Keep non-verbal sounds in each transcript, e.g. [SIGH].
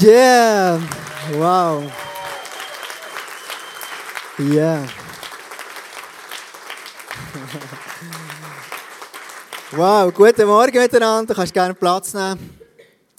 Yeah! Wow! Yeah! [LAUGHS] wow, guten Morgen miteinander. Du kannst gerne Platz nehmen.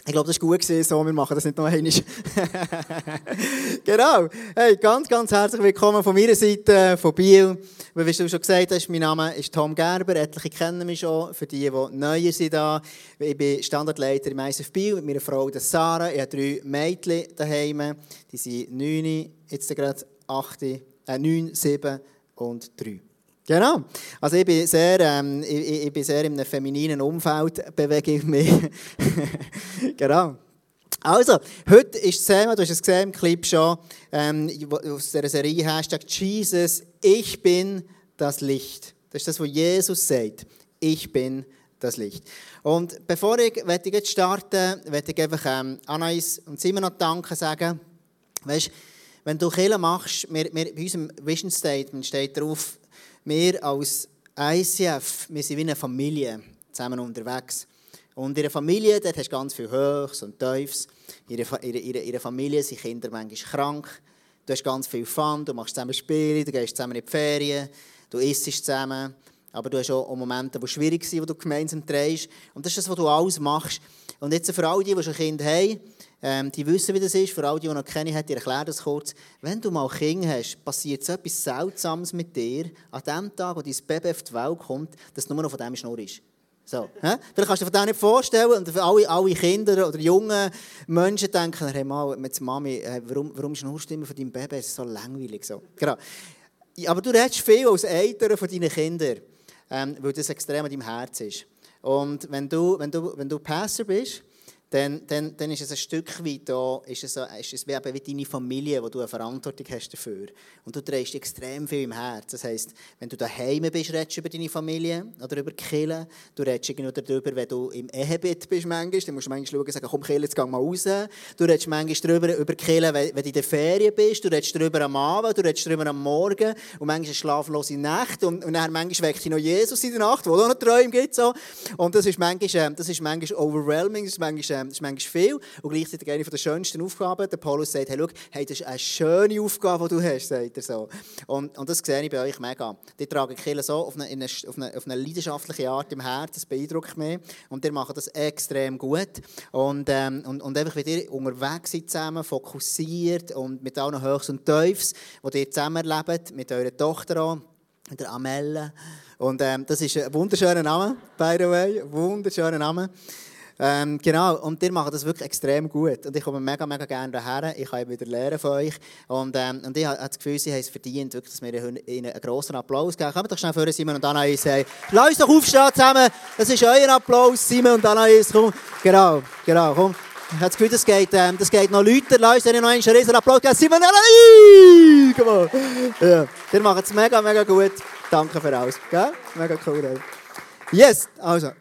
Ich glaube, das war gut so. Wir machen das nicht noch einmal. [LAUGHS] genau. Hey, ganz, ganz herzlich willkommen von meiner Seite, von Biel. Wie du schon gesagt hast, mein Name ist Tom Gerber. Etliche kennen mich schon. Für die, die neuer sind da. Ich bin Standardleiter im ISF Biel mit meiner Frau Sarah. Ich habe drei Mädchen daheim. Die sind neun, jetzt gerade acht, äh, neun, sieben und drei. Genau. Also ich bin sehr, ähm, ich, ich, bin sehr in einem femininen Umfeld, bewege ich mich. [LAUGHS] genau. Also, heute ist das Thema, du hast es gesehen im Clip schon, ähm, aus dieser Serie Hashtag Jesus, ich bin das Licht. Das ist das, was Jesus sagt. Ich bin das Licht. Und bevor ich, ich jetzt starten, möchte ich einfach ähm, Anais und Simon noch Danke sagen. Weißt, wenn du Kirche machst, wir, wir, bei unserem Vision Statement steht drauf, wir als ICF, wir sind wie eine Familie zusammen unterwegs. Und in der Familie, dort hast du ganz viel Höchst und Tiefs. In ihrer Familie sind Kinder manchmal krank. Du hast ganz viel Fun, du machst zusammen Spiele, du gehst zusammen in die Ferien, du isst zusammen. Aber du hast auch Momente, die schwierig sind, wo du gemeinsam drehst. Und das ist das, was du alles machst. Und jetzt für all die, die schon Kinder haben, ähm, die wissen, wie das ist. Für alle, die noch keine haben, ich erkläre das kurz. Wenn du mal Kinder hast, passiert so etwas Seltsames mit dir, an dem Tag, wo dein Baby auf die Welt kommt, dass nur noch von dem Schnur ist. So, hä? Vielleicht kannst du dir dem nicht vorstellen. Und alle, alle Kinder oder junge Menschen denken, hey, mal, mit Mami, äh, warum, warum schnurst du immer von deinem Baby? Es ist so langweilig. So. Genau. Aber du redest viel als Eltern von deinen Kindern, ähm, weil das extrem an deinem Herz ist. Und wenn du, wenn du, wenn du Pastor bist, dann, dann, dann ist es ein Stück weit da, ist es, ist es wie, wie deine Familie, wo du eine Verantwortung hast dafür. Und du trägst extrem viel im Herz. Das heisst, wenn du daheim bist, redest du über deine Familie oder über Kille. Du redest irgendwie darüber, wenn du im Ehebett bist manchmal, dann musst du manchmal schauen, sagen, komm Kille, jetzt geh mal raus. Du redest manchmal darüber, über Kille, wenn, du in der Ferien bist. Du redest darüber am Abend, du redest darüber am Morgen. Und manchmal eine schlaflose Nacht. Und, und dann manchmal weckt dich noch Jesus in der Nacht, wo auch noch Träume gibt. So. Und das ist manchmal, ähm, das ist manchmal overwhelming, das ist manchmal ähm, ist manchmal viel und gleichzeitig eine der schönsten Aufgaben. Der Paulus sagt, hey, schau, hey, das ist eine schöne Aufgabe, die du hast, sagt er so. Und, und das sehe ich bei euch mega. Die tragen Kirche so auf eine, eine, auf, eine, auf eine leidenschaftliche Art im Herz, das beeindruckt mich. Und ihr macht das extrem gut. Und, ähm, und, und einfach, wie ihr unterwegs seid zusammen, fokussiert und mit allen Höchst und Tiefs, die ihr zusammen erlebt, mit eurer Tochter auch, mit der Amelle. Und ähm, das ist ein wunderschöner Name, by the way. Wunderschöner Name. Ähm, genau, und ihr macht das wirklich extrem gut. Und ich komme mega, mega gerne daher. Ich kann wieder lernen von euch. Und, ähm, und ich habe das Gefühl, sie haben es verdient, wirklich, dass wir ihnen einen grossen Applaus geben. Kommt doch schnell vor, Simon und Anais. Hey. Lass uns doch aufstehen zusammen. Das ist euer Applaus, Simon und Anais. Komm. Genau, genau, komm. Ich habe das Gefühl, das geht, ähm, das geht noch Leute. Lass uns noch einen riesen Applaus geben. Simon und Anais! Komm on. Ja. Ihr macht es mega, mega gut. Danke für alles. Gell? Mega cool. Ey. Yes, also.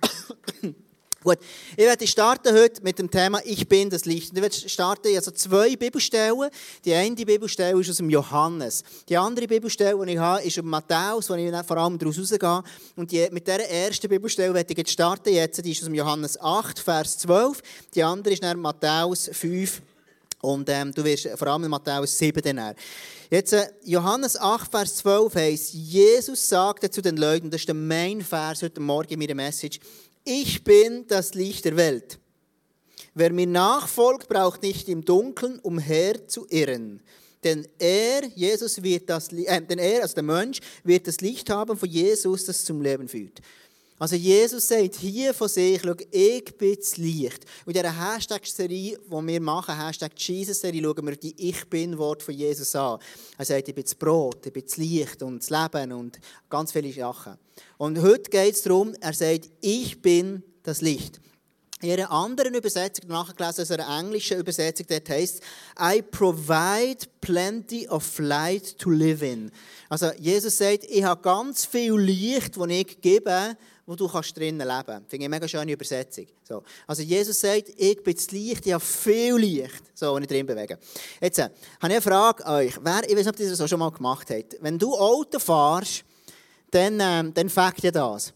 [COUGHS] Gut, ich werde starten heute mit dem Thema Ich bin das Licht. Ich werde starten also zwei Bibelstellen. Die eine Bibelstelle ist aus dem Johannes. Die andere Bibelstelle, die ich habe, ist aus Matthäus, wo ich vor allem daraus rausgehe. Und die, mit dieser ersten Bibelstelle werde ich jetzt starten. Jetzt, die ist aus dem Johannes 8, Vers 12. Die andere ist dann Matthäus 5. Und ähm, du wirst vor allem in Matthäus 7 dann Jetzt, äh, Johannes 8, Vers 12 heißt, Jesus sagte zu den Leuten, das ist der Main-Vers heute Morgen in meiner Message, ich bin das Licht der Welt. Wer mir nachfolgt, braucht nicht im Dunkeln umher zu irren. Denn er, Jesus, wird das, äh, denn er, also der Mensch, wird das Licht haben von Jesus, das zum Leben führt. Also Jesus sagt hier von sich, schau, ich bin das Licht. Und in dieser Hashtag-Serie, die wir machen, Hashtag Jesus-Serie, schauen wir die Ich Bin-Wort von Jesus an. Er sagt, ich bin das Brot, ich bin das Licht und das Leben und ganz viele Sachen. Und heute geht es darum, er sagt, ich bin das Licht. In einer anderen Übersetzung, nachgelesen aus einer englischen Übersetzung, dort heißt I provide plenty of light to live in. Also Jesus sagt, ich habe ganz viel Licht, das ich gebe, wo du kannst drinnen leben kannst. Finde ich eine mega schöne Übersetzung. So. Also Jesus sagt, ich bin das Licht, ich habe viel Licht, so, wenn ich drin bewege. Jetzt äh, habe ich eine Frage an euch. Wer, ich weiß nicht, ob ihr das auch schon mal gemacht habt. Wenn du Auto fährst, dann, äh, dann fängt ja das.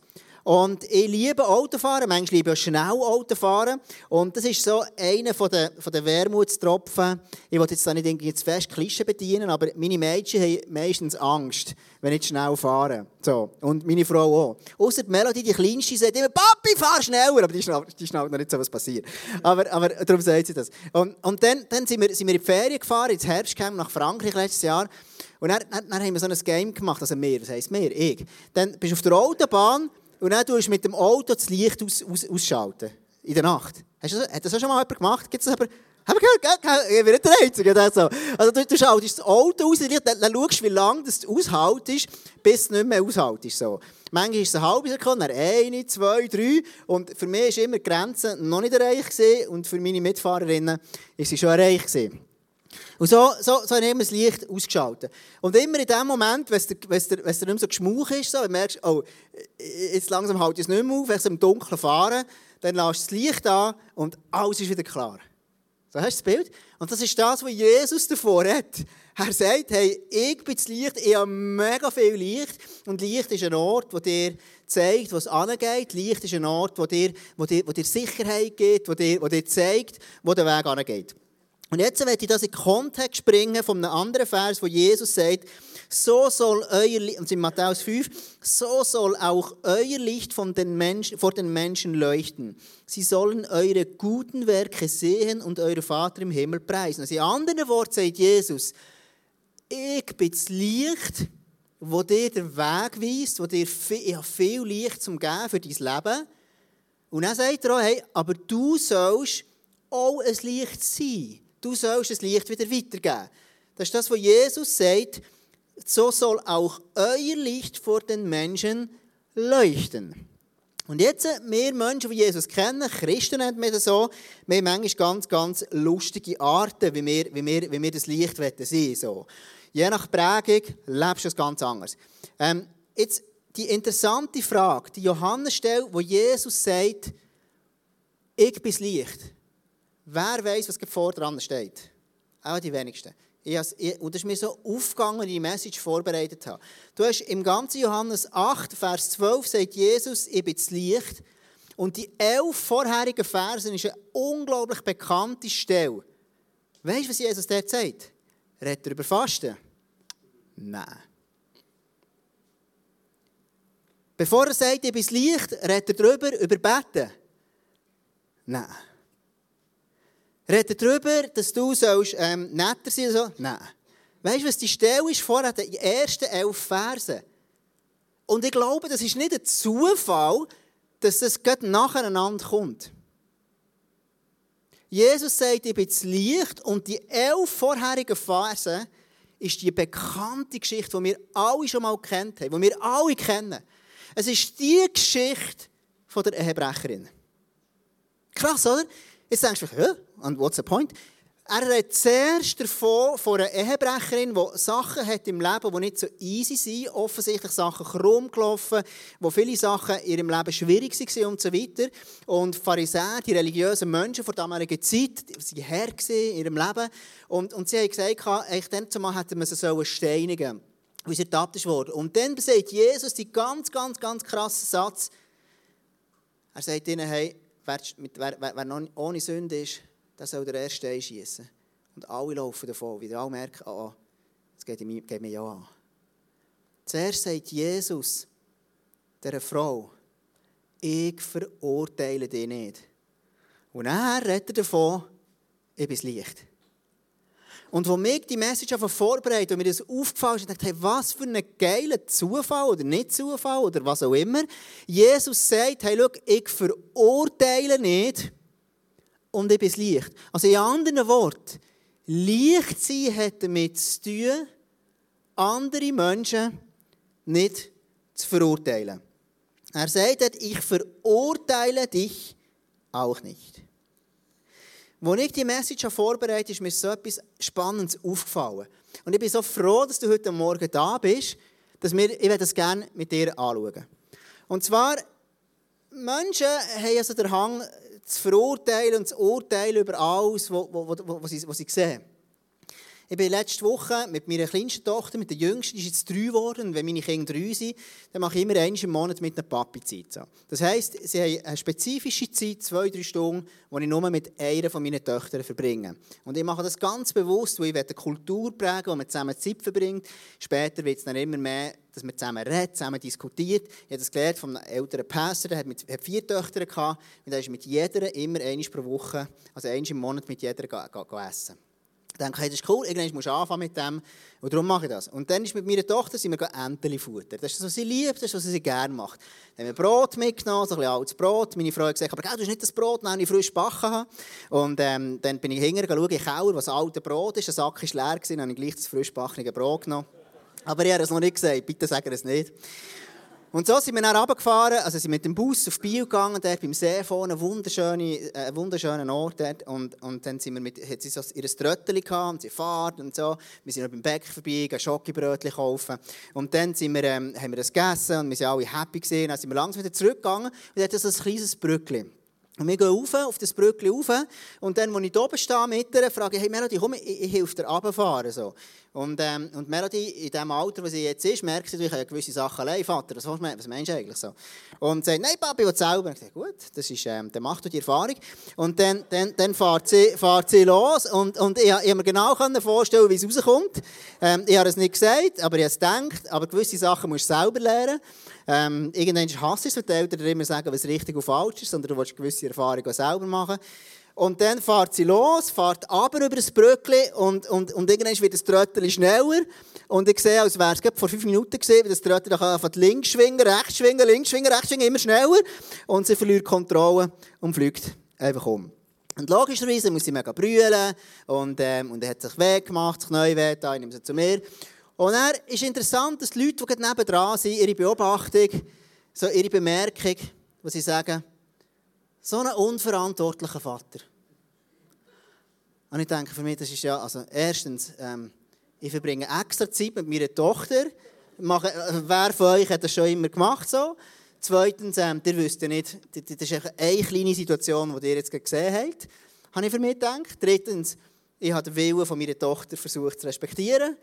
Und ich liebe Autofahren, manchmal liebe ich schnell Autofahren. Und das ist so einer von den, von den Wermutstropfen. Ich will jetzt da nicht irgendwie zu fest Klischee bedienen, aber meine Mädchen haben meistens Angst, wenn ich schnell fahre. So. Und meine Frau auch. Außer die Melodie, die Kleinste, sagt immer, Papi, fahr schneller! Aber die schnallt, die schnallt noch nicht so, was passiert. Aber, aber darum sagt sie das. Und, und dann, dann sind, wir, sind wir in die Ferien gefahren, ins Herbstcamp nach Frankreich letztes Jahr. Und dann, dann, dann haben wir so ein Game gemacht, also wir, das heisst wir, ich. Dann bist du auf der Autobahn und dann tust du mit dem Auto das Licht aus, aus, ausschalten. In der Nacht. Hast du das, hat das auch schon mal jemand gemacht? Gibt es aber... Haben wir gehört? Ich bin nicht der Einzige. Also, du, du schaltest das Auto aus, dann, dann schaust du, wie lange das aushaltest, bis es nicht mehr aushaltest. So. Manchmal ist es eine halbe Sekunde, eine, zwei, drei. Und für mich war immer die Grenze noch nicht erreicht. Und für meine Mitfahrerinnen ist sie schon erreicht. Gewesen. Und so, so, so haben wir das Licht ausgeschaltet. Und immer in dem Moment, wenn es nicht mehr so geschmuch ist, so, wenn du merkst, oh, jetzt langsam halte ich es nicht mehr auf, wenn ich im Dunkeln fahren, dann lässt du das Licht an und alles ist wieder klar. So hast du das Bild? Und das ist das, was Jesus davor hat. Er sagt, hey, ich bin das Licht, ich habe mega viel Licht. Und Licht ist ein Ort, wo dir zeigt, was angeht. Licht ist ein Ort, wo dir, wo dir, wo dir Sicherheit gibt, wo dir, wo dir zeigt, wo der Weg angeht. Und jetzt werde ich das in den Kontext bringen von einem anderen Vers, wo Jesus sagt, so soll euer Licht, und in Matthäus 5, so soll auch euer Licht von den Menschen, vor den Menschen leuchten. Sie sollen eure guten Werke sehen und euren Vater im Himmel preisen. Also in anderen Worten sagt Jesus, ich bin das Licht, wo dir den Weg weist, wo dir viel, viel Licht zum Geben für dein Leben. Und dann sagt er auch, hey, aber du sollst auch ein Licht sein. Du sollst das Licht wieder weitergeben. Das ist das, was Jesus sagt. So soll auch euer Licht vor den Menschen leuchten. Und jetzt, wir Menschen, die Jesus kennen, Christen nennt man das so, wir haben manchmal ganz, ganz lustige Arten, wie wir, wie wir, wie wir das Licht sein so. Je nach Prägung lebst du es ganz anders. Ähm, jetzt die interessante Frage, die Johannes stellt, wo Jesus sagt, ich bin das Licht. Wer weiß, was vor dran steht? Auch die wenigsten. Ich, und das ist mir so aufgegangen, als ich die Message vorbereitet habe. Du hast im ganzen Johannes 8, Vers 12, sagt Jesus, ich bin das Licht. Und die elf vorherigen Versen ist eine unglaublich bekannte Stelle. Weißt du, was Jesus dort sagt? Redet er über Fasten? Nein. Bevor er sagt, ich bin das Licht, redet er darüber, über Betten? Nein. Redet darüber, dass du sollst, ähm, netter sein sollst? Nein. Weißt du, was die Stelle ist vorher, die ersten elf Verse? Und ich glaube, das ist nicht ein Zufall, dass das gerade nacheinander kommt. Jesus sagt, ich bin das Licht und die elf vorherigen Verse ist die bekannte Geschichte, die wir alle schon mal kennt haben, die wir alle kennen. Es ist die Geschichte von der Ehebrecherin. Krass, oder? Jetzt denkst du, hä? And what's the point? Er redet zuerst davon, von einer Ehebrecherin, die Sachen hat im Leben, die nicht so easy sind, offensichtlich Sachen krumm gelaufen, wo viele Sachen in ihrem Leben schwierig waren und so weiter. Und Pharisäer, die religiösen Menschen vor damaliger Zeit, waren Herr in ihrem Leben. Und, und sie haben gesagt, eigentlich dann zumal hätten wir sie steinigen wie sie ertappt wurde. Und dann sagt Jesus die ganz, ganz, ganz krassen Satz. Er sagt ihnen, hey, wer, wer, wer noch ohne Sünde ist, der soll der erste einschießen. Und alle laufen davon, weil alle merken, ah, das geht mir, geht mir ja an. Zuerst sagt Jesus der Frau, ich verurteile dich nicht. Und er redet davon, ich bin das Licht. Und wo mich die Message vorbereitet und mir das aufgefallen ist, dachte ich, hey, was für ein geiler Zufall oder nicht Zufall oder was auch immer. Jesus sagt, hey, schau, ich verurteile nicht und ich bin das Licht. Also in anderen Worten, Licht sein hat damit zu tun, andere Menschen nicht zu verurteilen. Er sagt, ich verurteile dich auch nicht. Als ich die Message vorbereitet ist mir so etwas Spannendes aufgefallen. Und ich bin so froh, dass du heute Morgen da bist, dass wir, ich das gerne mit dir anschauen. Und zwar, Menschen haben also den Hang zu verurteilen und zu urteilen über alles, was sie, was sie sehen. Ich bin letzte Woche mit meiner kleinsten Tochter, mit der jüngsten, die ist jetzt drei geworden. Wenn meine Kinder drei sind, dann mache ich immer einmal im Monat mit einer Papi Zeit. Das heisst, sie haben eine spezifische Zeit, zwei, drei Stunden, die ich nur mit einer von meinen Töchtern verbringe. Und ich mache das ganz bewusst, weil ich eine Kultur prägen wo man zusammen Zeit verbringt. Später wird es dann immer mehr, dass man zusammen redet, zusammen diskutiert. Ich habe das gelernt von einem älteren Pastor, der hat, vier Töchter gehabt. Und er ist mit jeder immer einmal pro Woche, also einmal im Monat mit jeder go, go essen. Ich denke, hey, das ist cool, irgendwann musst du anfangen mit dem. Und darum mache ich das. Und dann ist mit meiner Tochter sind wir Enteli futtern. Das ist das, was sie liebt, das ist das, was sie gerne macht. Dann haben wir Brot mitgenommen, so ein bisschen altes Brot. Meine Frau hat gesagt, aber du hast nicht das Brot, das ich frisch backen habe. Und ähm, dann bin ich hinterher schauen, den Keller, was altes Brot ist. Der Sack war leer, dann habe ich gleich das frisch backene Brot genommen. Aber ich habe es noch nicht gesagt, bitte sagen es nicht. Und so sind wir dann runtergefahren, also sind mit dem Bus auf Biel gegangen, dort beim See vorne, ein wunderschöner, äh, wunderschöner Ort dort. Und, und dann sind wir mit, hat sie so ihr Tröttchen gehabt, und sie Fahrt und so. Wir sind noch beim Bäcker vorbei, gehen Schokibrötchen kaufen. Und dann sind wir, ähm, haben wir das gegessen und wir waren alle happy gesehen. Dann sind wir langsam wieder zurückgegangen und dort so ein kleines Brückchen. Und wir gehen rauf, auf das Brückchen rauf. Und dann, als ich oben stehe mit ihr, frage ich, hey Melody, komm, ich, ich helfe dir runterfahren. So. Und, ähm, und Melody, in dem Alter, wo sie jetzt ist, merkt sie natürlich gewisse Sachen allein. Vater, was, was meinst du eigentlich so? Und sagt, nein, Papi, ich will selber. Ich sage, gut, das ist, ähm, dann mach du die Erfahrung. Und dann, dann, dann fährt, sie, fährt sie los. Und, und ich, ich habe mir genau vorstellen, wie es rauskommt. Ähm, ich habe es nicht gesagt, aber ich habe es gedacht. Aber gewisse Sachen musst du selber lernen. Ähm, irgendwann hasst es, wenn die Eltern immer sagen, was richtig und falsch ist, sondern du willst gewisse Erfahrungen selber machen. Und dann fährt sie los, fährt aber über das Brückli und, und, und irgendwann wird das Tröttchen schneller. Und ich sehe, als wäre es vor fünf Minuten gesehen, wie das Tröttchen von links schwingen, rechts schwingen, links schwingen, rechts schwingen, immer schneller. Und sie verliert Kontrolle und fliegt einfach um. Und logischerweise muss sie mega brüllen und, ähm, und er hat sich weggemacht, sich neu wehgetan, ich nehme sie zu mir. Und dann ist interessant, dass die Leute, die nebendran sind, ihre Beobachtung, so ihre Bemerkung, wo sie sagen, so ein unverantwortlicher Vater. Und ich denke, für mich, das ist ja, also erstens, ähm, ich verbringe extra Zeit mit meiner Tochter. Mache, äh, wer von euch hat das schon immer gemacht so? Zweitens, ähm, ihr wisst ja nicht, das ist eine kleine Situation, die ihr jetzt gesehen habt, habe ich für mich gedacht. Drittens, ich habe den Willen von meiner Tochter versucht zu respektieren.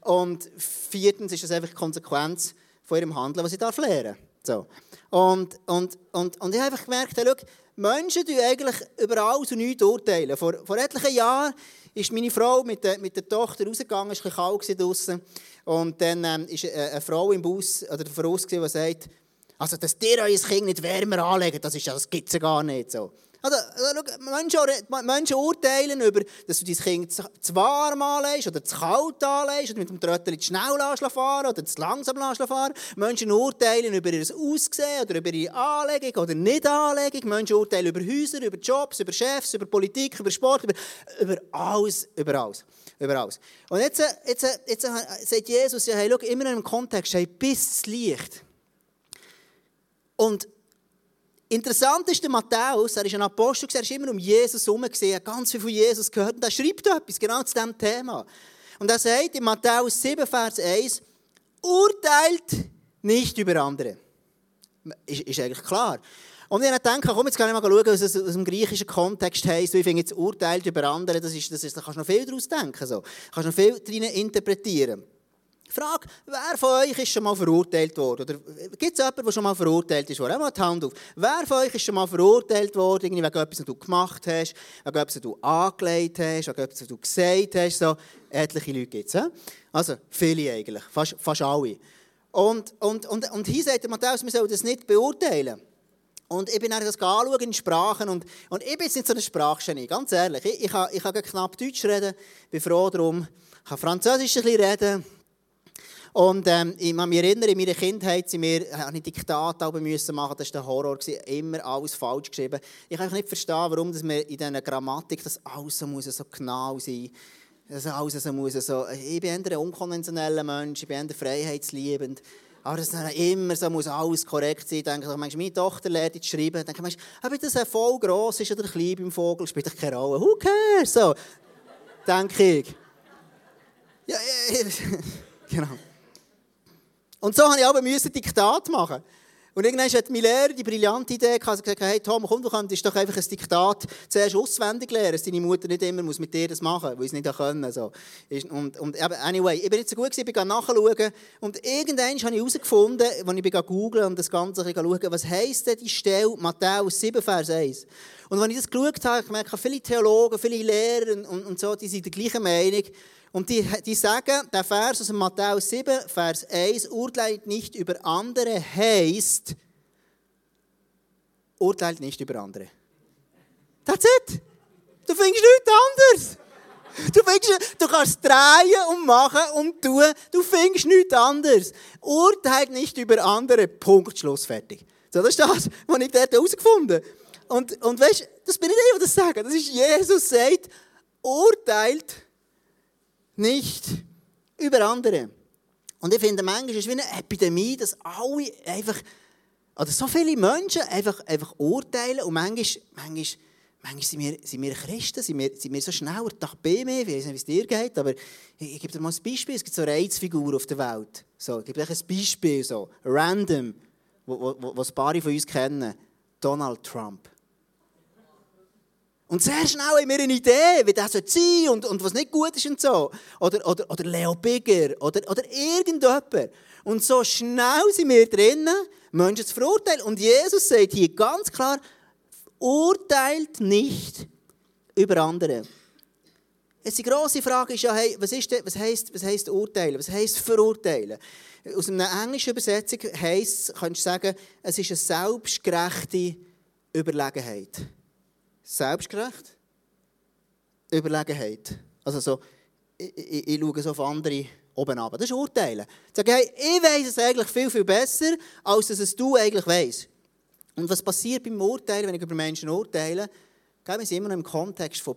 Und viertens ist das einfach die Konsequenz von ihrem Handeln, was sie darf lernen so. und, und, und, und ich habe einfach gemerkt, hey, schau, Menschen tun eigentlich über alles und nichts urteilen. Vor, vor etlichen Jahren ist meine Frau mit der, mit der Tochter rausgegangen, es war ein bisschen kalt. Und dann ähm, ist eine, eine Frau im Bus oder voraus, die sagt, also, dass ihr euer Kind nicht wärmer anlegt, das, das gibt es ja gar nicht. So. Also, Menschen, Menschen urteilen über, dass du dein Kind zu warm anlegst oder zu kalt anlegst oder mit dem Tröttchen zu schnell fahren oder zu langsam fahren. Menschen urteilen über ihr Aussehen oder über ihre Anlegung oder Nicht-Anlegung. Menschen urteilen über Häuser, über Jobs, über Chefs, über Politik, über Sport, über, über alles, über alles. Über alles. Und jetzt, jetzt, jetzt, sagt Jesus, ja, hey, schau, immer einem Kontext, hey, bis das Licht. Und Interessant ist der Matthäus, er ist ein Apostel, er ist immer um Jesus herum, er hat ganz viel von Jesus gehört und er schreibt etwas genau zu diesem Thema. Und er sagt in Matthäus 7, Vers 1, urteilt nicht über andere. Ist, ist eigentlich klar. Und ich denke, komm, jetzt kann ich mal schauen, was es aus dem griechischen Kontext heisst. Ich finde jetzt urteilt über andere, das ist, das ist, da kannst du noch viel daraus denken. So. Da kannst du noch viel drin interpretieren. Frage, wer von euch ist schon mal verurteilt worden? Oder gibt es jemanden, der schon mal verurteilt ist worden? Mal die Hand auf. Wer von euch ist schon mal verurteilt worden, wegen etwas, was du gemacht hast, wegen etwas, was du angelegt hast, wegen etwas, was du gesagt hast? So, etliche Leute gibt es. Also, viele eigentlich, fast, fast alle. Und, und, und, und hier sagt der Matthäus, wir sollen das nicht beurteilen. Und ich bin das anschauen in Sprachen und, und ich bin jetzt nicht so ein Sprachgenie, ganz ehrlich. Ich, ich, kann, ich kann knapp Deutsch reden, bin froh darum. Ich kann Französisch ein bisschen reden, und ähm, ich kann mich in meiner Kindheit sind wir, habe ich machen, das war der Horror, immer alles falsch geschrieben. Ich kann nicht verstehen, warum dass wir in dieser Grammatik das alles so, genau sein muss. alles so muss so, ich bin ein unkonventioneller Mensch, ich bin eher freiheitsliebend. Aber dass dann immer so muss alles korrekt sein. Denke ich, meine Tochter lernt zu schreiben. Denke ich, ob das voll gross ist oder klein beim Vogel, spielt doch keine Rolle. Who cares? So, denke ich. Ja, ja, ja. [LAUGHS] genau. Und so musste ich aber Diktat machen. Und irgendwann hat mein Lehrer die brillante Idee gehabt, gesagt, hey Tom, komm, du könntest doch einfach ein Diktat zuerst auswendig lernen, dass deine Mutter nicht immer muss mit dir das machen muss, weil sie es nicht können. So. Und, und anyway, ich bin nicht so gut gewesen, ich bin nachschauen und irgendwann habe ich herausgefunden, als ich googeln und das Ganze schauen, was heisst denn die Stelle Matthäus 7, Vers 1. Und als ich das geschaut habe, ich gemerkt, viele Theologen, viele Lehrer und, und so, die sind der gleichen Meinung. Und die, die sagen, der Vers aus Matthäus 7, Vers 1, urteilt nicht über andere, heißt, urteilt nicht über andere. That's it. Du findest nichts anderes. Du, findest, du kannst drehen und machen und tun. Du findest nichts anderes. Urteilt nicht über andere. Punkt, Schluss, fertig. So, das ist das, was ich dort herausgefunden habe. Und, und weißt, das bin nicht ich, der das sagt. Das ist Jesus, sagt, urteilt nicht über andere. Und ich finde, manchmal ist es wie eine Epidemie, dass alle einfach, oder so viele Menschen einfach, einfach urteilen und manchmal, manchmal, manchmal sind, wir, sind wir Christen, sind wir, sind wir so schnell nach B mehr, ich weiß nicht, wie es dir geht, aber ich, ich gebe dir mal ein Beispiel, es gibt so Reizfiguren auf der Welt. So, ich gebe dir ein Beispiel, so, random, was wo, wo, ein paar von uns kennen. Donald Trump. Und sehr schnell haben wir eine Idee, wie das sein sollte und, und was nicht gut ist und so. Oder, oder, oder Leo Bigger oder, oder irgendjemand. Und so schnell sind wir drinnen, Menschen zu verurteilen. Und Jesus sagt hier ganz klar, urteilt nicht über andere. Jetzt die grosse Frage ist ja, hey, was, ist was, heisst, was heisst urteilen? Was heisst verurteilen? Aus einer englischen Übersetzung heisst, kannst du sagen, es ist eine selbstgerechte Überlegenheit. Selbstgerecht, Überlegenheit. Also so, ich, ich, ich schaue so auf andere oben ab. Das ist Urteilen. Sage, hey, ich weiß es eigentlich viel, viel besser, als dass es du eigentlich weißt. Und was passiert beim Urteilen, wenn ich über Menschen urteile? Wir sind immer noch im Kontext von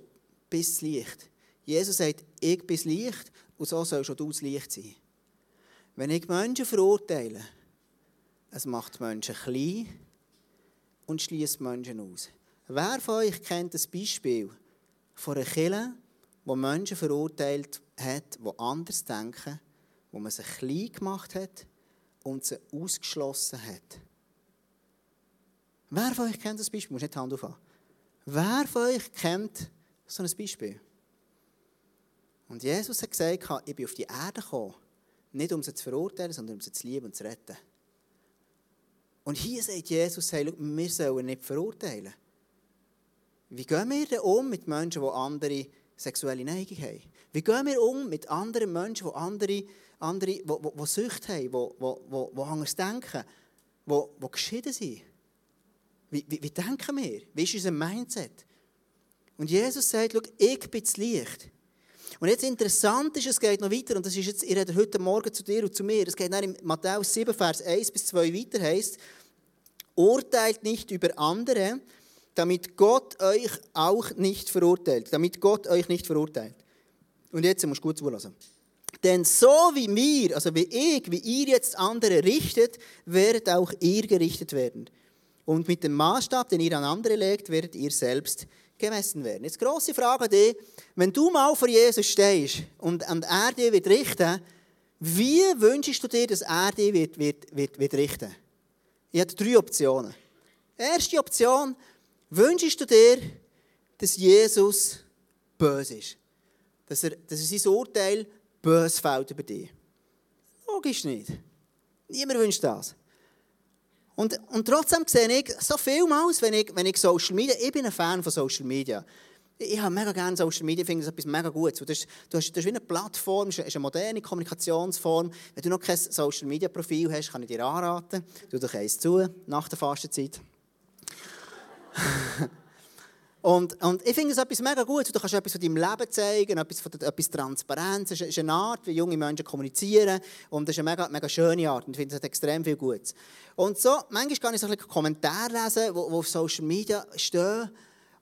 bis Licht. Jesus sagt, ich bin Licht und so soll schon du das Licht sein. Wenn ich Menschen verurteile, es macht Menschen klein und schließt Menschen aus. Wer von euch kennt das Beispiel von einer Kirche, wo Menschen verurteilt hat, die anders denken, wo man sie klein gemacht hat und sie ausgeschlossen hat? Wer von euch kennt das Beispiel? Du musst nicht die Hand aufhören. Wer von euch kennt so ein Beispiel? Und Jesus hat gesagt, ich bin auf die Erde gekommen, nicht um sie zu verurteilen, sondern um sie zu lieben und zu retten. Und hier sagt Jesus, hey, wir sollen nicht verurteilen. Wie gehen wir denn um mit Menschen, die andere sexuelle Neigung haben? Wie gehen wir um mit anderen Menschen, die andere, andere die, die, die Sucht haben, die, die, die, anders denken, die, die geschieden sind? Wie, wie, wie denken wir? Wie ist unser Mindset? Und Jesus sagt, schau, ich bin das Licht. Und jetzt interessant ist, es geht noch weiter, und das ist jetzt, ich rede heute Morgen zu dir und zu mir, es geht dann in Matthäus 7, Vers 1 bis 2 weiter, heißt, urteilt nicht über andere, damit Gott euch auch nicht verurteilt. Damit Gott euch nicht verurteilt. Und jetzt musst du gut zulassen. Denn so wie wir, also wie ich, wie ihr jetzt andere richtet, werdet auch ihr gerichtet werden. Und mit dem Maßstab, den ihr an andere legt, werdet ihr selbst gemessen werden. Jetzt große Frage an dich, wenn du mal vor Jesus stehst und er dir wird richten, wie wünschst du dir, dass er dich wird, wird, wird, wird richten? Ich habe drei Optionen. Erste Option, Wünschst du dir, dass Jesus böse ist? Dass er, dass er sein Urteil böse fällt über dich? Logisch nicht. Niemand wünscht das. Und, und trotzdem sehe ich so vielmals, wenn ich, wenn ich Social Media, ich bin ein Fan von Social Media. Ich habe mega gerne Social Media, finde das etwas mega Gutes. Du hast, du hast, du hast wie eine Plattform, ist eine moderne Kommunikationsform. Wenn du noch kein Social Media Profil hast, kann ich dir anraten, du dich eins zu, nach der Fastenzeit. [LAUGHS] Und, und ich finde es etwas mega gut. Du kannst etwas von deinem Leben zeigen, etwas, von, etwas Transparenz. Es ist eine Art, wie junge Menschen kommunizieren. Und das ist eine mega, mega schöne Art. Und ich finde, es extrem viel Gutes. Und so, manchmal kann ich so ein Kommentare lesen, die auf Social Media stehen.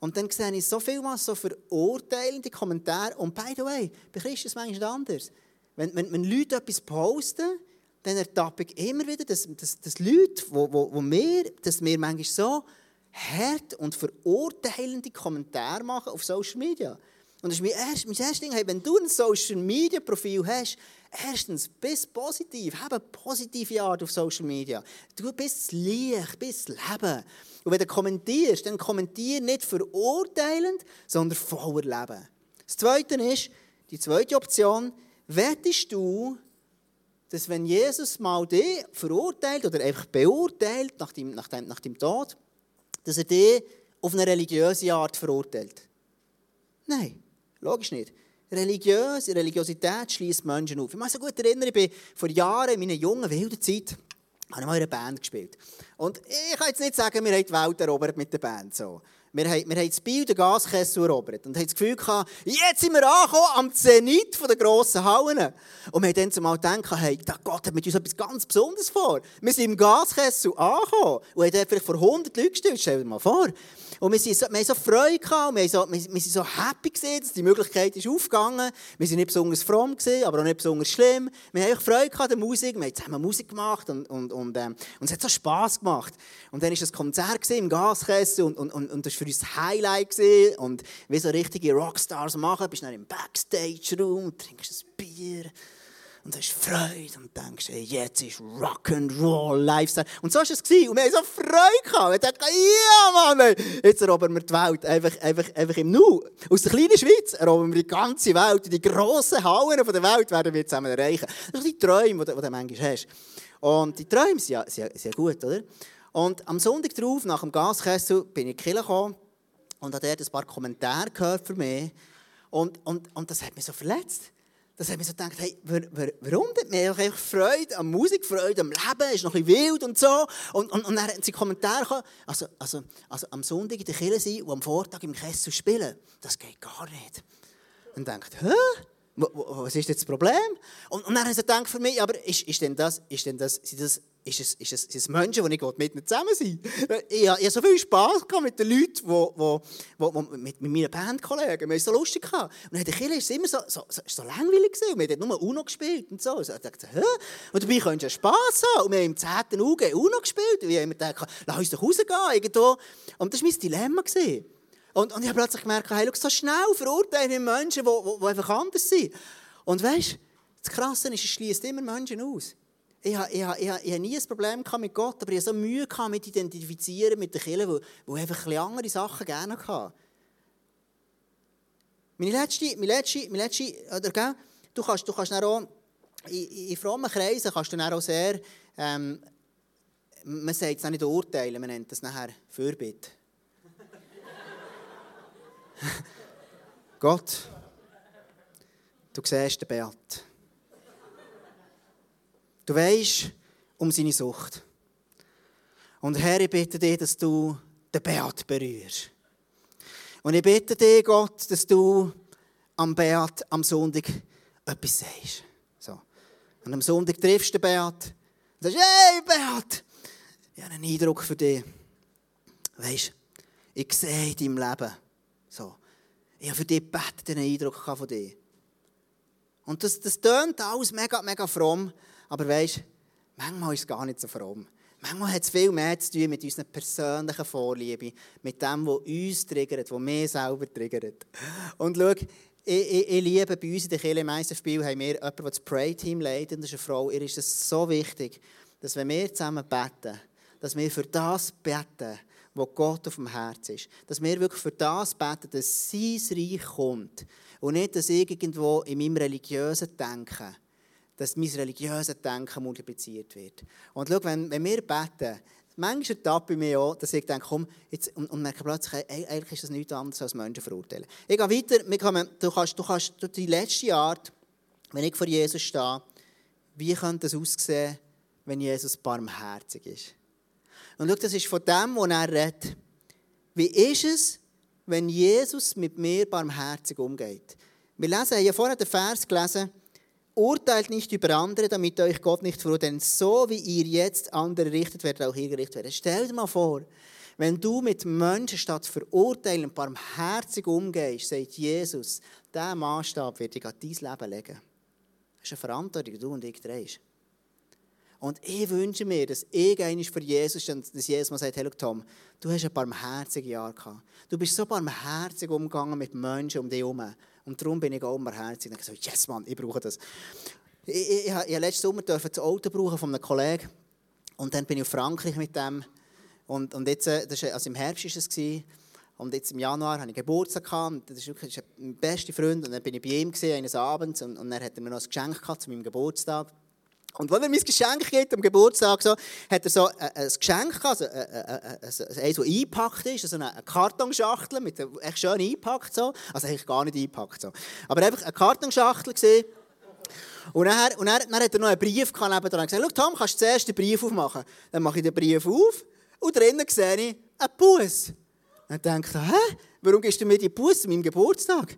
Und dann sehe ich so vielmal so verurteilende Kommentare. Und by the way, bei Christen ist es manchmal anders. Wenn, wenn, wenn Leute etwas posten, dann ertappe ich immer wieder, dass, dass, dass Leute, wo wir, dass wir manchmal so hart und verurteilende Kommentare machen auf Social Media. Und das ist mein erstes, mein erstes Ding, hey, wenn du ein Social Media Profil hast, erstens, bist positiv, hab eine positive Art auf Social Media. Du bist das Licht, bist das Leben. Und wenn du kommentierst, dann kommentier nicht verurteilend, sondern voller Leben. Das Zweite ist, die zweite Option, wettest du, dass wenn Jesus mal dich verurteilt oder einfach beurteilt nach dem, nach nach dem Tod, dass er dich auf eine religiöse Art verurteilt? Nein, logisch nicht. Religiös, Religiosität schließt Menschen auf. Ich muss mich so gut erinnern, ich bin vor Jahren in meiner jungen, wilden Zeit habe ich mal in einer Band gespielt. Und ich kann jetzt nicht sagen, wir haben die Welt erobert mit der Band. So. Wir haben, haben das Bild der Gaskessel erobert und haben das Gefühl gehabt, jetzt sind wir angekommen am Zenit der grossen Hallen. Und wir haben dann zumal gedacht, hey, Gott hat mit uns etwas ganz Besonderes vor. Wir sind im Gaskessel angekommen und haben dort vielleicht vor 100 Leuten gestellt. Stell dir mal vor. Und wir, sind so, wir haben so Freude gehabt, wir, so, wir, wir sind so happy gewesen, dass die Möglichkeit ist aufgegangen. Wir sind nicht besonders fromm gewesen, aber auch nicht besonders schlimm. Wir haben Freude gehabt an der Musik, wir haben zusammen Musik gemacht und, und, und, ähm, und es hat so Spass gemacht. Und dann war das Konzert im Gaskessel und, und, und, und das für uns das Highlight gewesen. und wie so richtige Rockstars machen, bist dann im Backstage-Raum, trinkst ein Bier und hast Freude und denkst, hey, jetzt ist Rock'n'Roll Lifestyle. Und so war es. Gewesen. Und wir haben so Freude gehabt. Wir dachten, ja, Mann, jetzt erobern wir die Welt einfach, einfach, einfach im Nu. Aus der kleinen Schweiz erobern wir die ganze Welt. Die grossen Hallen der Welt werden wir zusammen erreichen. Das sind die Träume, die du, du manchmal hast. Und die Träume sind ja, sind, sind ja gut, oder? Und am Sonntag darauf, nach dem Gaskessel, bin ich in die und habe dort ein paar Kommentare gehört für mich. Und, und, und das hat mich so verletzt dass ich mir so gedacht, hey, warum denn? Wir haben einfach Freude an Musik, Freude am Leben, ist noch ein wild und so. Und, und, und dann haben sie Kommentare gekommen, also, also, also am Sonntag in der Kirche sein und am Vortag im Kessel spielen, das geht gar nicht. Und denkt, hä? Was ist jetzt das Problem? Und, und dann haben sie gedacht für mich, aber ist, ist denn das, ist denn das, sind das ist es, ist es, sind es Menschen, die ich mit ihnen zusammen sein Ich, ich habe so viel Spass mit den Leuten, die, die, die, mit, mit meinen Bandkollegen. Wir haben es so lustig gehabt. Und in der Kirche war es immer so, so, so, so langweilig. Gewesen. Wir haben nur Uno gespielt und so. Also ich dachte, hä? Und dabei könntest du Spass haben. Und wir haben im 10. UG Uno gespielt. Und ich habe mir gedacht, lass uns doch rausgehen irgendwo. Und das war mein Dilemma. Gewesen. Und, und ich habe plötzlich gemerkt, hey, so schnell verurteilen Menschen, die, die, die einfach anders sind. Und weißt du, das Krasse ist, es schließt immer Menschen aus ich habe, ich, ich, ich habe nie ein Problem mit Gott, aber ich habe so Mühe mit identifizieren mit den Kindern, weil, weil einfach ein andere Sachen gerne hatte. Meine letzte, meine letzte, meine letzte oder, gell? du kannst, du kannst auch, in, in frommen Kreisen kannst du dann auch sehr, ähm, man sagt es nicht urteilen, man nennt es nachher Fürbitte. [LAUGHS] Gott, du siehst den Beat. Du weißt um seine Sucht. Und Herr, ich bitte dich, dass du den Beat berührst. Und ich bitte dich, Gott, dass du am Beat am Sonntag etwas sagst. So. Und am Sonntag triffst du den Beat und sagst, hey Beat, ich habe einen Eindruck für dich. Weißt ich sehe in deinem Leben. So. Ich habe für dich gebetet, einen Eindruck von dir. Und das, das tönt alles mega, mega fromm. Aber weißt, manchmal ist es gar nicht so fromm. Manchmal hat es viel mehr zu tun mit unserer persönlichen Vorliebe, mit dem, was uns triggert, was mich selber triggert. Und schau, ich, ich, ich, liebe bei uns in der Kirche Meisterspiel haben wir jemanden, der das Pray-Team leitet, das ist eine Frau. Ihr ist es so wichtig, dass wenn wir zusammen beten, dass wir für das beten, was Gott auf dem Herz ist. Dass wir wirklich für das beten, dass sein Reich kommt. Und nicht, dass irgendwo in meinem religiösen Denken dass mein religiöses Denken multipliziert wird. Und schau, wenn, wenn wir beten, manchmal ertappe ich mich auch, dass ich denke, komm, jetzt, und, und merke plötzlich, eigentlich ist das nichts anderes als Menschen verurteilen. Ich gehe weiter, wir kommen, du kannst, du kannst durch die letzte Art, wenn ich vor Jesus stehe, wie könnte es aussehen, wenn Jesus barmherzig ist? Und schau, das ist von dem, was er redet. Wie ist es, wenn Jesus mit mir barmherzig umgeht? Wir lesen, ich habe vorher den Vers gelesen, Urteilt nicht über andere, damit euch Gott nicht verurteilt. Denn so wie ihr jetzt andere richtet, werdet auch ihr gerichtet werden. Stell dir mal vor, wenn du mit Menschen statt verurteilen barmherzig umgehst, sagt Jesus, dieser Maßstab wird dich an dein Leben legen. Das ist eine Verantwortung, die du und ich drehst. Und ich wünsche mir, dass einmal für Jesus stehe, dass Jesus mal sagt, hey Tom, du hast ein barmherziges Jahr gehabt. Du bist so barmherzig umgegangen mit Menschen um dich herum. Und darum bin ich auch barmherzig. Und ich so, yes Mann, ich brauche das. Ich, ich, ich, ich letzten Sommer das Auto brauchen von einem Kollegen. Und dann bin ich in Frankreich mit dem. Und, und jetzt, äh, das war, also im Herbst war es. Und jetzt im Januar hatte ich Geburtstag. Gehabt, das ist wirklich mein bester Freund. Und dann bin ich bei ihm eines Abends. Und, und dann hat er mir noch ein Geschenk gehabt zu meinem Geburtstag. Und wenn er mir ein Geschenk gibt am Geburtstag, so, hat er so ein, ein Geschenk, also ein, ein, ein, so eingepackt ist, so eine Kartonschachtel, mit echt schön eingepackt. So. Also eigentlich gar nicht eingepackt. So. Aber einfach eine Kartonschachtel gesehen. Und dann, und dann, dann hat er noch einen Brief gehabt, dran gesagt, Tom, kannst du zuerst den Brief aufmachen? Dann mache ich den Brief auf und drinnen sehe ich einen Bus. Dann denke ich, hä, warum gibst du mir die Bus an meinem Geburtstag?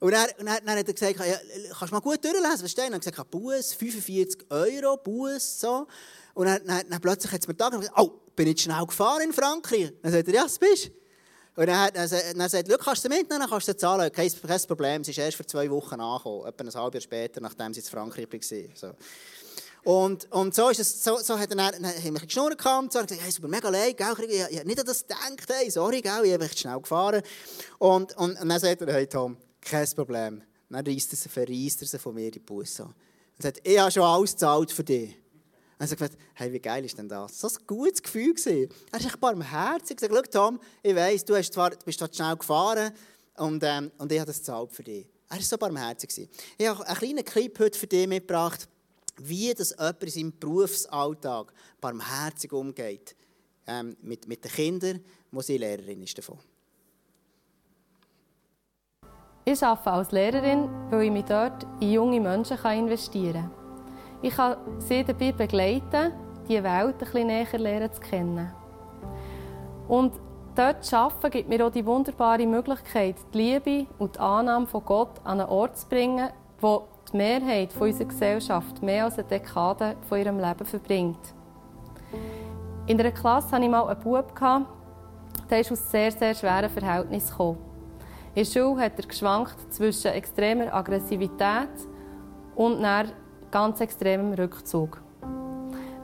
Und dann, und dann, dann hat er gesagt, ja, kannst du mal gut durchlesen, was steht? Und dann hat er gesagt, Buß, 45 Euro, Buß, so. Und dann, dann, dann plötzlich hat es mir da gesagt, oh, bin ich schnell gefahren in Frankreich? Dann sagt er, ja, das bist du. Und dann, hat, dann, dann sagt er, kannst du mitnehmen, dann kannst du zahlen. Kein, kein Problem, sie ist erst vor zwei Wochen angekommen, etwa ein halbes Jahr später, nachdem sie in Frankreich war. So. Und, und so, ist es, so, so hat er dann, dann haben wir geschnurrt und so, gesagt, hey, super, mega leid, gell, ich, ich, ich nicht an das gedacht, hey, sorry, gell, ich bin schnell gefahren. Und, und, und dann sagt er, hey Tom, kein Problem. Dann reißt er sie, verreist er sie von mir die Busse Und sagt, ich habe schon alles gezahlt für dich. Und er sagt, hey, wie geil ist denn das? So ein gutes Gefühl gewesen. Er ist echt barmherzig. Er sagt, schau Tom, ich weiss, du, hast zwar, bist zwar schnell gefahren und, ähm, und ich habe das gezahlt für dich. Er war so barmherzig. Ich habe einen kleinen Clip heute für dich mitgebracht, wie das jemand in seinem Berufsalltag barmherzig umgeht ähm, mit, mit den Kindern, wo sie Lehrerin ist davon. Ich arbeite als Lehrerin, weil ich mich dort in junge Menschen investieren kann. Ich kann sie dabei begleiten, die Welt bisschen näher lernen zu kennen. Und dort zu arbeiten, gibt mir auch die wunderbare Möglichkeit, die Liebe und die Annahme von Gott an einen Ort zu bringen, wo die Mehrheit unserer Gesellschaft mehr als eine Dekade von ihrem Leben verbringt. In einer Klasse hatte ich mal einen Bub, der aus sehr, sehr schweren Verhältnissen gekommen. In der Schule hat er geschwankt zwischen extremer Aggressivität und einem ganz extremem Rückzug.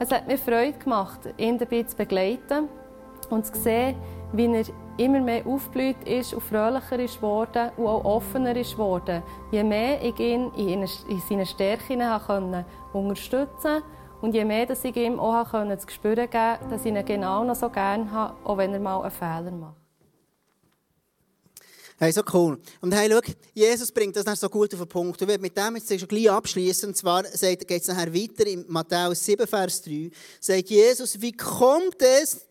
Es hat mir Freude gemacht, ihn dabei zu begleiten und zu sehen, wie er immer mehr aufgeblüht ist und fröhlicher ist worden und auch offener ist worden. Je mehr ich ihn in seinen Stärken unterstützen konnte und je mehr dass ich ihm auch zu spüren geben dass ich ihn genau noch so gerne habe, auch wenn er mal einen Fehler macht. Hey, so cool. Und hey, schau, Jesus bringt das dann so gut auf den Punkt. Ich werde mit dem jetzt schon gleich abschließen. Und zwar geht es nachher weiter in Matthäus 7, Vers 3. Sagt Jesus, wie kommt es,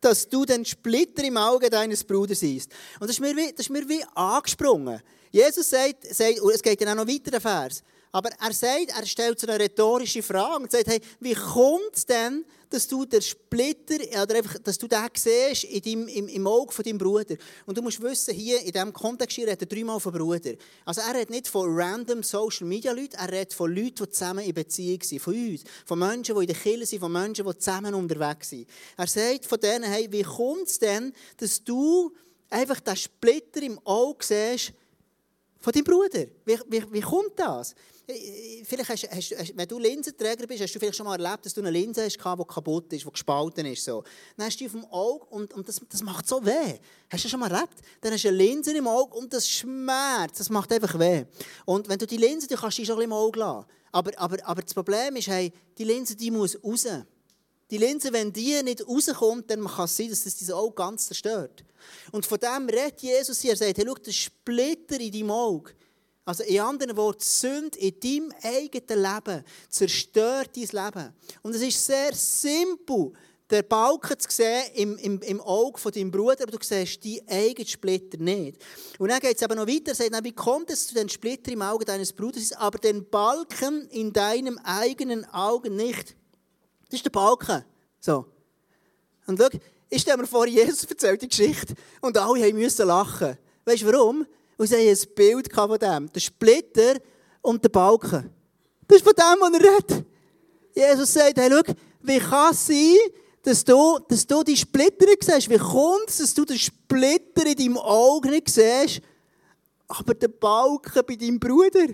dass du den Splitter im Auge deines Bruders siehst? Und das ist mir wie, das ist mir wie angesprungen. Jesus sagt, sagt, und es geht dann auch noch weiter, der Vers. Aber er sagt, er stellt so eine rhetorische Frage und sagt, hey, wie kommt es denn, dass du den Splitter, oder einfach, dass du den siehst in deinem, im, im Auge von deinem Bruder. Und du musst wissen, hier in diesem Kontext hier redet er dreimal von Bruder. Also er redet nicht von random Social Media Leuten, er redet von Leuten, die zusammen in Beziehung sind, von uns, von Menschen, die in der Kirche sind, von Menschen, die zusammen unterwegs sind. Er sagt von denen, hey, wie kommt es denn, dass du einfach den Splitter im Auge siehst von deinem Bruder? Wie, wie, wie kommt das? Vielleicht hast, hast, wenn du Linsenträger bist, hast du vielleicht schon mal erlebt, dass du eine Linse hast, die kaputt ist, die gespalten ist. So. Dann hast du die auf dem Auge und, und das, das macht so weh. Hast du schon mal erlebt? Dann hast du eine Linse im Auge und das schmerzt. Das macht einfach weh. Und wenn du die Linse, die kannst du schon im Auge lassen. Aber, aber, aber das Problem ist, hey, die Linse die muss raus. Die Linse, wenn die nicht rauskommt, dann kann es sein, dass das dein Auge ganz zerstört. Und von dem redet Jesus hier. Er sagt, hey, schau, der Splitter in deinem Auge, also in anderen Worten, Sünde in deinem eigenen Leben zerstört dein Leben. Und es ist sehr simpel, den Balken zu sehen im, im, im Auge von deinem Bruder, aber du siehst die eigenen Splitter nicht. Und dann geht es aber noch weiter, er sagt, wie kommt es zu den Splitter im Auge deines Bruders, aber den Balken in deinem eigenen Augen nicht. Das ist der Balken. So. Und schau, ich stelle mir vor, Jesus erzählt die Geschichte und alle mussten lachen. Weißt du warum? Und sie ein Bild von dem. Der Splitter und der Balken. Das ist von dem, was er redet. Jesus sagt, hey, schau, wie kann es sein, dass du, dass du die Splitter siehst? Wie kommt es, dass du den Splitter in deinem Auge nicht siehst, aber den Balken bei deinem Bruder?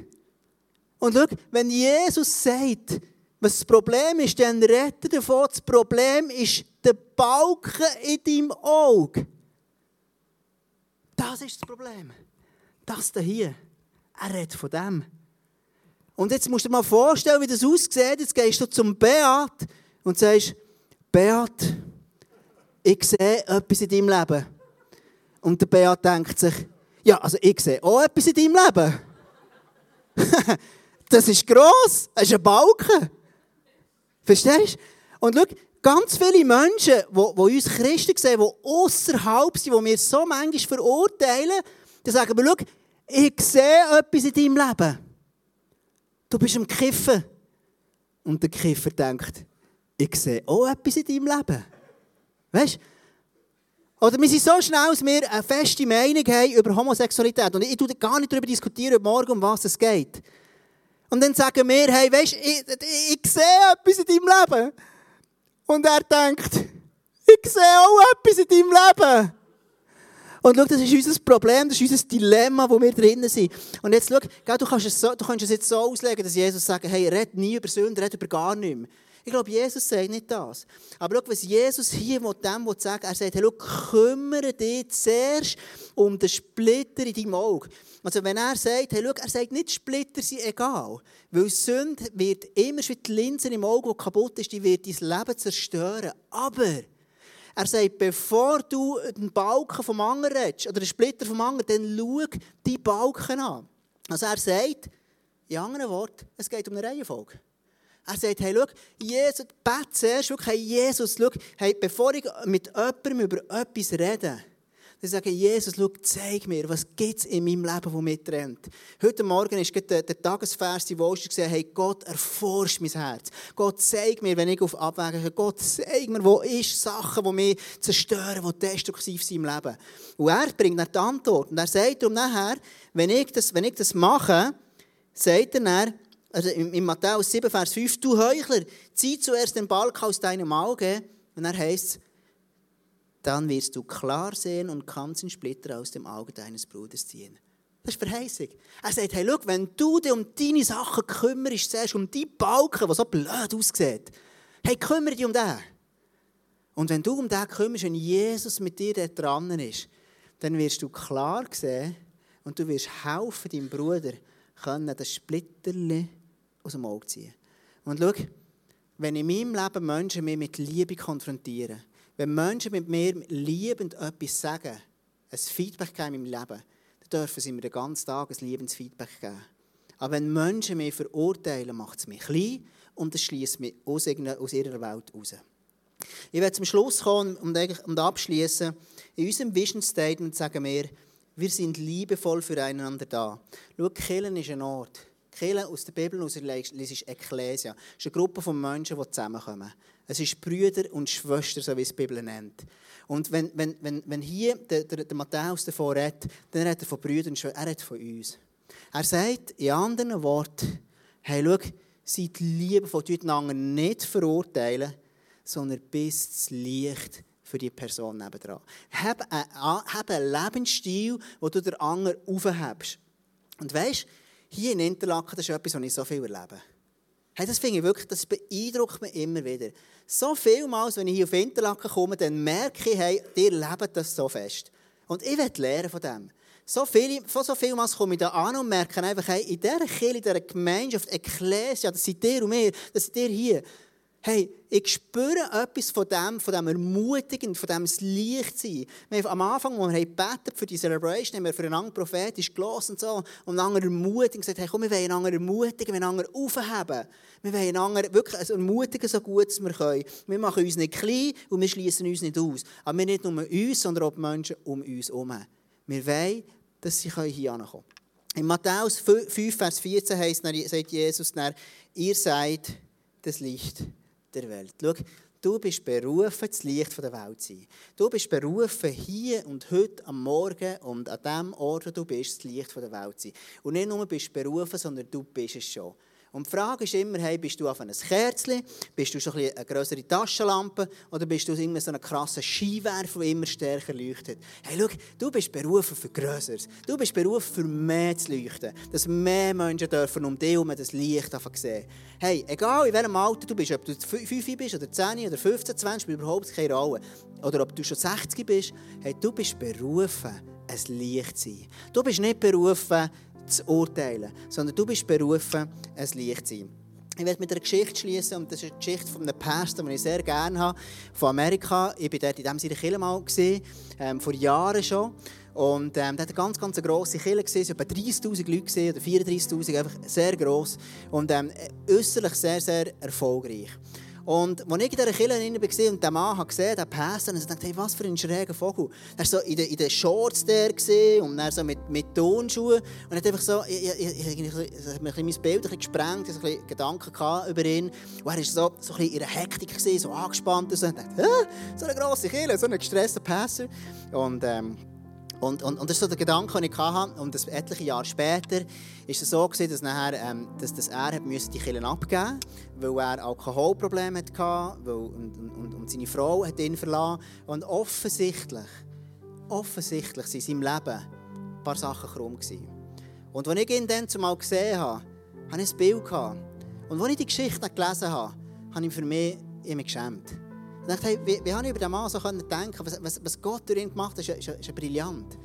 Und schau, wenn Jesus sagt, Was das Problem ist, dann rette davon. Das Problem ist der Balken in deinem Auge. Das ist das Problem. Das hier. Er redet von dem. Und jetzt musst du dir mal vorstellen, wie das aussieht. Jetzt gehst du zum Beat und sagst, Beat, ich sehe etwas in deinem Leben. Und der Beat denkt sich, ja, also ich sehe auch etwas in deinem Leben. [LAUGHS] das ist gross, das ist ein Balken. Verstehst du? Und schau, ganz viele Menschen, die, uns Christen sehen, die außerhalb sind, die wir so manchmal verurteilen, die sagen wir, schau, ich sehe etwas in deinem Leben. Du bist am Kiffen. Und der Kiffer denkt, ich sehe auch etwas in deinem Leben. Weißt du? Oder wir sind so schnell, dass wir eine feste Meinung haben über Homosexualität. Und ich tue gar nicht darüber diskutieren, morgen, um was es geht. Und dann sagen wir, hey, weißt du, ich, ich, sehe etwas in deinem Leben. Und er denkt, ich sehe auch etwas in deinem Leben. Und schau, das ist unser Problem, das ist unser Dilemma, wo wir drinnen sind. Und jetzt schau, du kannst, es so, du kannst es jetzt so auslegen, dass Jesus sagt, hey, red nie über Sünde, red über gar nichts. Ich glaube, Jesus sagt nicht das. Aber schau, was Jesus hier dem will sagen, er sagt, hey, schau, kümmere dich zuerst um den Splitter in deinem Auge. Also wenn er sagt, hey, schau, er sagt nicht, Splitter sind egal. Weil Sünde wird immer wie die Linse im Auge, die kaputt ist, die wird dein Leben zerstören. Aber er sagt, bevor du den Balken vom anderen redest, oder den Splitter vom anderen, dann schau die Balken an. Also er sagt, in anderen Worten, es geht um eine Reihenfolge. Er sagt, hey, schau, Jesus, bete zuerst, schau, hey, Jesus, schau, hey, bevor ich mit jemandem über etwas rede, dann sage ich, Jesus, schau, zeig mir, was gibt es in meinem Leben, das mich trennt. Heute Morgen ist der, der Tagesvers, wo ich gesehen hey, Gott, erforscht mein Herz. Gott, zeig mir, wenn ich auf Abwägen gehe, Gott, zeig mir, wo ist Sachen, die mich zerstören, die destruktiv sind im Leben. Und er bringt dann die Antwort. Und er sagt darum nachher, wenn ich das, wenn ich das mache, sagt er dann, also in Matthäus 7, Vers 5, du Heuchler, zieh zuerst den Balk aus deinem Auge. Und er heißt, dann wirst du klar sehen und kannst den Splitter aus dem Auge deines Bruders ziehen. Das ist Verheißung. Er sagt, hey, schau, wenn du dich um deine Sachen kümmerst, zuerst um die Balken, die so blöd aussieht, hey, kümmere dich um den. Und wenn du um den kümmerst, wenn Jesus mit dir dran ist, dann wirst du klar sehen und du wirst helfen, deinem Bruder, können das Splitterli aus dem Auge ziehen. Und schau, wenn in meinem Leben Menschen mich mit Liebe konfrontieren, wenn Menschen mit mir liebend etwas sagen, ein Feedback geben in meinem Leben, dann dürfen sie mir den ganzen Tag ein liebendes Feedback geben. Aber wenn Menschen mich verurteilen, macht es mich klein und es schließt mich aus, aus ihrer Welt raus. Ich werde zum Schluss kommen und, und abschließen. In unserem Vision Statement sagen wir, wir sind liebevoll füreinander da. Schau, Killen ist ein Ort. Killen aus der Bibel aus ist Ekklesia. Es ist eine Gruppe von Menschen, die zusammenkommen. Es ist Brüder und Schwestern, so wie es die Bibel nennt. Und wenn, wenn, wenn, wenn hier der, der, der Matthäus davon redet, dann redet er von Brüdern und Schwestern, er redet von uns. Er sagt in anderen Worten, hey, schau, seid liebevoll, tut einander nicht verurteilen, sondern bis das Licht für die Person nebendran. Hab einen, hab einen Lebensstil, wo du den anderen aufhebst. Und weißt, hier in Interlaken, das ist etwas, was ich so viel erlebe. Hey, das finde ich wirklich, das beeindruckt mich immer wieder. So vielmals, wenn ich hier auf Interlaken komme, dann merke ich, hey, ihr lebt das so fest. Und ich will lernen von dem. So viel, so vielmals komme ich da an und merke einfach, hey, in dieser Kirche, in dieser Gemeinschaft, Ekklesia, das seid ihr und mir, das seid ihr hier. Hey, ich spüre etwas von dem, von dem Ermutigend, von dem Licht sein. Wir haben am Anfang, als wir gebetet für die Celebration, haben wir für einen prophetisch gelesen und so, und einander ermutigen, gesagt, hey, komm, wir wollen einander ermutigen, wir wollen einander aufheben. Wir wollen einander wirklich also ermutigen, so gut wir können. Wir machen uns nicht klein und wir schließen uns nicht aus. Aber wir nicht nur uns, sondern auch die Menschen um uns herum. Wir wollen, dass sie hier ankommen In Matthäus 5, Vers 14 heißt, sagt Jesus, ihr seid das Licht der Welt. Schau, du bist berufen, das Licht der Welt zu sein. Du bist berufen, hier und heute am Morgen und an dem Ort, wo du bist, das Licht der Welt zu sein. Und nicht nur bist du berufen, sondern du bist es schon. Und die Frage ist immer, hey, bist du auf einem Kerzchen, bist du so ein eine größere Taschenlampe oder bist du irgendwie so ein krasser Skiwerfer, der immer stärker leuchtet? Hey, schau, du bist berufen für Größeres. Du bist berufen für mehr zu leuchten. Dass mehr Menschen dürfen um dich herum das Licht sehen. Hey, egal in welchem Alter du bist, ob du 5 bist oder 10 oder 15, 20, spielt überhaupt keine Rolle. Oder ob du schon 60 bist, hey, du bist berufen, ein Licht zu sein. Du bist nicht berufen, zu urteilen, sondern du bist berufen, ein Licht zu sein. Ich werde mit einer Geschichte schließen und das ist eine Geschichte von einem Pastor, den ich sehr gerne habe, von Amerika. Ich war dort in diesem Sinne mal gesehen, ähm, vor Jahren schon. Und ähm, der hat eine ganz, ganz grosse Kirche gesehen, etwa 30'000 Leute oder 34'000, einfach sehr gross. Und ähm, äußerlich sehr, sehr erfolgreich. Und als ich in dieser Kirche war und den Mann gesehen der Pastor, und ich dachte, hey, was für ein schräger Vogel. Er war so in den, in den Shorts der und dann so mit, mit Tonschuhen. Und hat einfach so, ich, ich, ich, ich, ich mein Bild ein gesprengt, ich hatte Gedanken über ihn. Und er war so, so ein in der Hektik, gewesen, so angespannt. Und so, und dachte, so eine grosse Kirche, so ein gestresster Pastor. Und, ähm, und, und, und das ist so der Gedanke, den ich hatte. Und das etliche Jahre später ist es so gewesen, dass, nachher, ähm, dass, dass er hat die Kirche abgeben musste, weil er Alkoholprobleme hatte weil, und, und, und seine Frau hat ihn verlassen. Und offensichtlich, offensichtlich sind in seinem Leben ein paar Sachen krumm gewesen. Und als ich ihn dann zumal gesehen habe, hatte ich ein Bild. Und als ich die Geschichte gelesen habe, habe ich für mich immer geschämt. Dachte, hey, wie, wie habe ich über diesen Mann so denken was, was, was Gott durch ihn gemacht hat, ist, ist, ist brillant.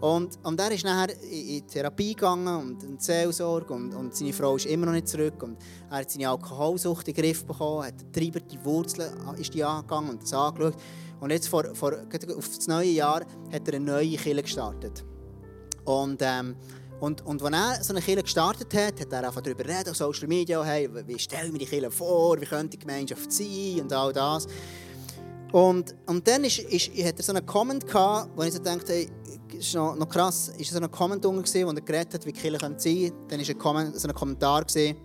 Und, und er ist nachher in, Therapie gegangen und in Seelsorge und, und seine Frau ist immer noch nicht zurück und er hat seine Alkoholsucht in den Griff bekommen, hat Treiber, die Wurzeln ist die angegangen und das angeschaut. Und jetzt vor, vor, auf das neue Jahr hat er eine neue Kirche gestartet. Und ähm, und, und als er so eine Kirche gestartet hat, hat er einfach darüber reden, auf Social Media, hey, wie stelle ich mir die Kirche vor, wie könnte die Gemeinschaft sein und all das. Und, und dann ist, ist, hat er so einen Comment gehabt, wo ich so dachte, hey, ist noch, noch krass, ist so ein Comment gewesen, wo er geredet hat, wie die Kirche sein könnte. Dann war ein, so ein Kommentar, gewesen,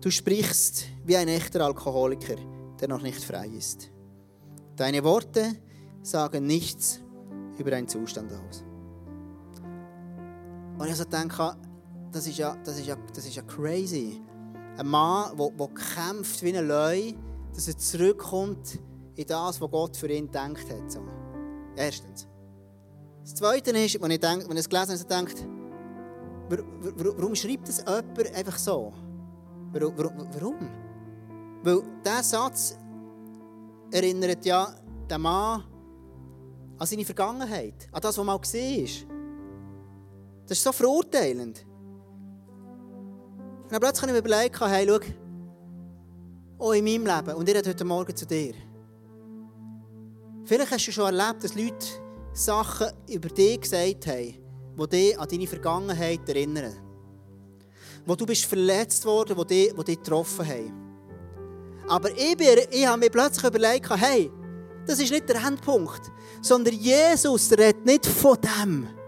du sprichst wie ein echter Alkoholiker, der noch nicht frei ist. Deine Worte sagen nichts über deinen Zustand aus. Und ich so denke, das ist ja, das ist ja, das ist ja crazy. Ein Mann, der, der kämpft wie ein Löwe, dass er zurückkommt in das, was Gott für ihn gedacht hat. So. Erstens. Das Zweite ist, wenn ich, denke, wenn ich es gelesen habe, denkt, warum schreibt das jemand einfach so? Warum? Weil dieser Satz erinnert ja den Mann an seine Vergangenheit, an das, was mal ist. Das ist so verurteilend. Und dann plötzlich habe ich mir überlegt, hey, schau, auch in meinem Leben, und ich rede heute Morgen zu dir. Vielleicht hast du schon erlebt, dass Leute Sachen über dich gesagt haben, die dich an deine Vergangenheit erinnern. Wo du bist verletzt worden, die dich, die dich getroffen haben. Aber ich, bin, ich habe mir plötzlich überlegt, hey, das ist nicht der Endpunkt, sondern Jesus redet nicht von dem.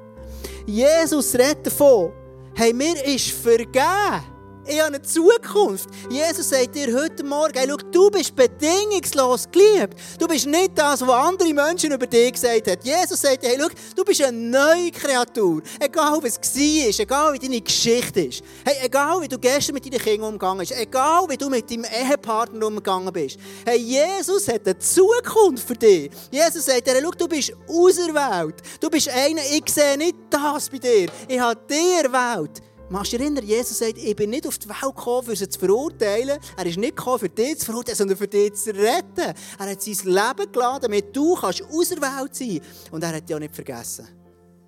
Jesus redet davon, hey, mir ist vergeben. Ich habe eine Zukunft. Jesus sagt dir heute Morgen, hey, du bist bedingungslos geliebt. Du bist nicht das, was andere Menschen über dich gesagt haben. Jesus sagt dir, hey, schau, du bist eine neue Kreatur. Egal, was es war, egal, wie deine Geschichte ist. Hey, egal, wie du gestern mit deinen Kindern umgegangen bist. Egal, wie du mit deinem Ehepartner umgegangen bist. Hey, Jesus hat eine Zukunft für dich. Jesus sagt dir, hey, schau, du bist auserwählt. Du bist einer, ich sehe nicht das bei dir. Ich habe dir erwählt. Machst du erinnern, Jesus sagt, ich bin nicht auf die Welt gekommen, um sie zu verurteilen. Er ist nicht gekommen, für dich zu verurteilen, sondern für dich zu retten. Er hat sein Leben geladen, damit du kannst auserwählt sein Und er hat dich auch nicht vergessen.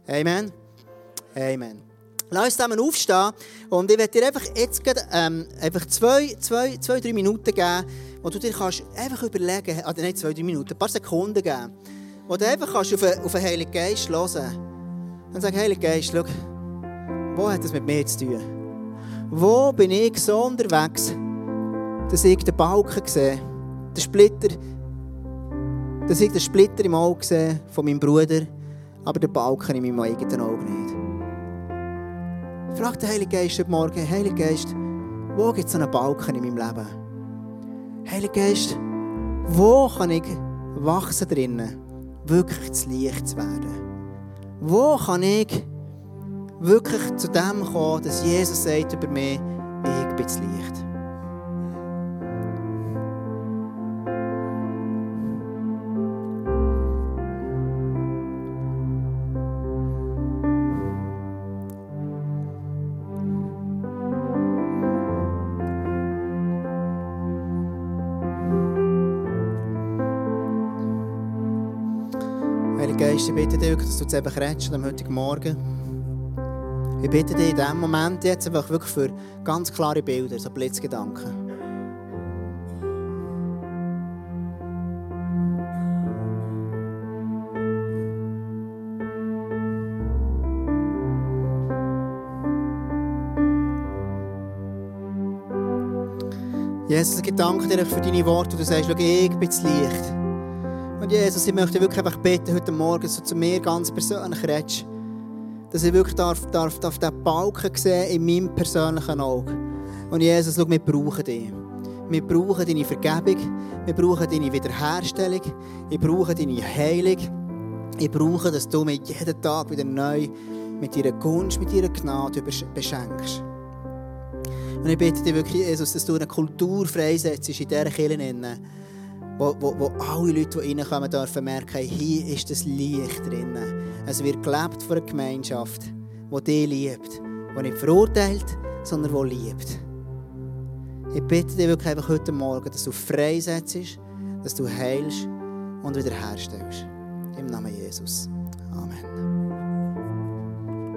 Amen. Amen. Lass uns zusammen aufstehen und ich werde dir einfach jetzt ähm, einfach zwei, zwei, zwei, drei Minuten geben, wo du dir kannst einfach überlegen, also nicht zwei, drei Minuten, ein paar Sekunden geben, wo du einfach kannst auf, auf den Heiligen Geist hören kannst. Und sagen, Heiliger Geist, schau, wo hat das mit mir zu tun? Wo bin ich so unterwegs, dass ich den Balken sehe, den Splitter, dass ich den Splitter im Auge sehe von meinem Bruder, aber den Balken in meinem eigenen Auge nicht? Frag den Heiligen Geist heute Morgen, Heiliger Geist, wo gibt es einen Balken in meinem Leben? Heiliger Geist, wo kann ich wachsen drinnen, wirklich zu Licht zu werden? Wo kann ich wirklich zu dem kommen, dass Jesus sagt über mich, ich bin das Licht. Geist, ich bitte dich, dass du redest am heutigen Morgen. Ich bitte dich in diesem Moment jetzt einfach wirklich für ganz klare Bilder, so Blitzgedanken. Jesus, ich danke dir für deine Worte, wo du sagst, ich bin das Licht. Und Jesus, ich möchte wirklich einfach beten, heute Morgen, du zu mir ganz persönlich redest. Dass ich wirklich darf, darf, darf den Balken sehen in meinem persönlichen Auge. Und Jesus, schau, wir brauchen dich. Wir brauchen deine Vergebung. Wir brauchen deine Wiederherstellung. Ich brauche deine Heilung. Ich brauche, dass du mich jeden Tag wieder neu mit deiner Gunst, mit deiner Gnade beschenkst. Und ich bitte dich wirklich, Jesus, dass du eine Kultur freisetzt in dieser Kirche, wo, wo, wo alle Leute, die reinkommen, dürfen merken, hier ist das Licht drin. Es wird gelebt von einer Gemeinschaft, die dich liebt, die nicht verurteilt, sondern die liebt. Ich bitte dich wirklich einfach heute Morgen, dass du freisetzt, dass du heilst und wiederherstellst. Im Namen Jesus. Amen.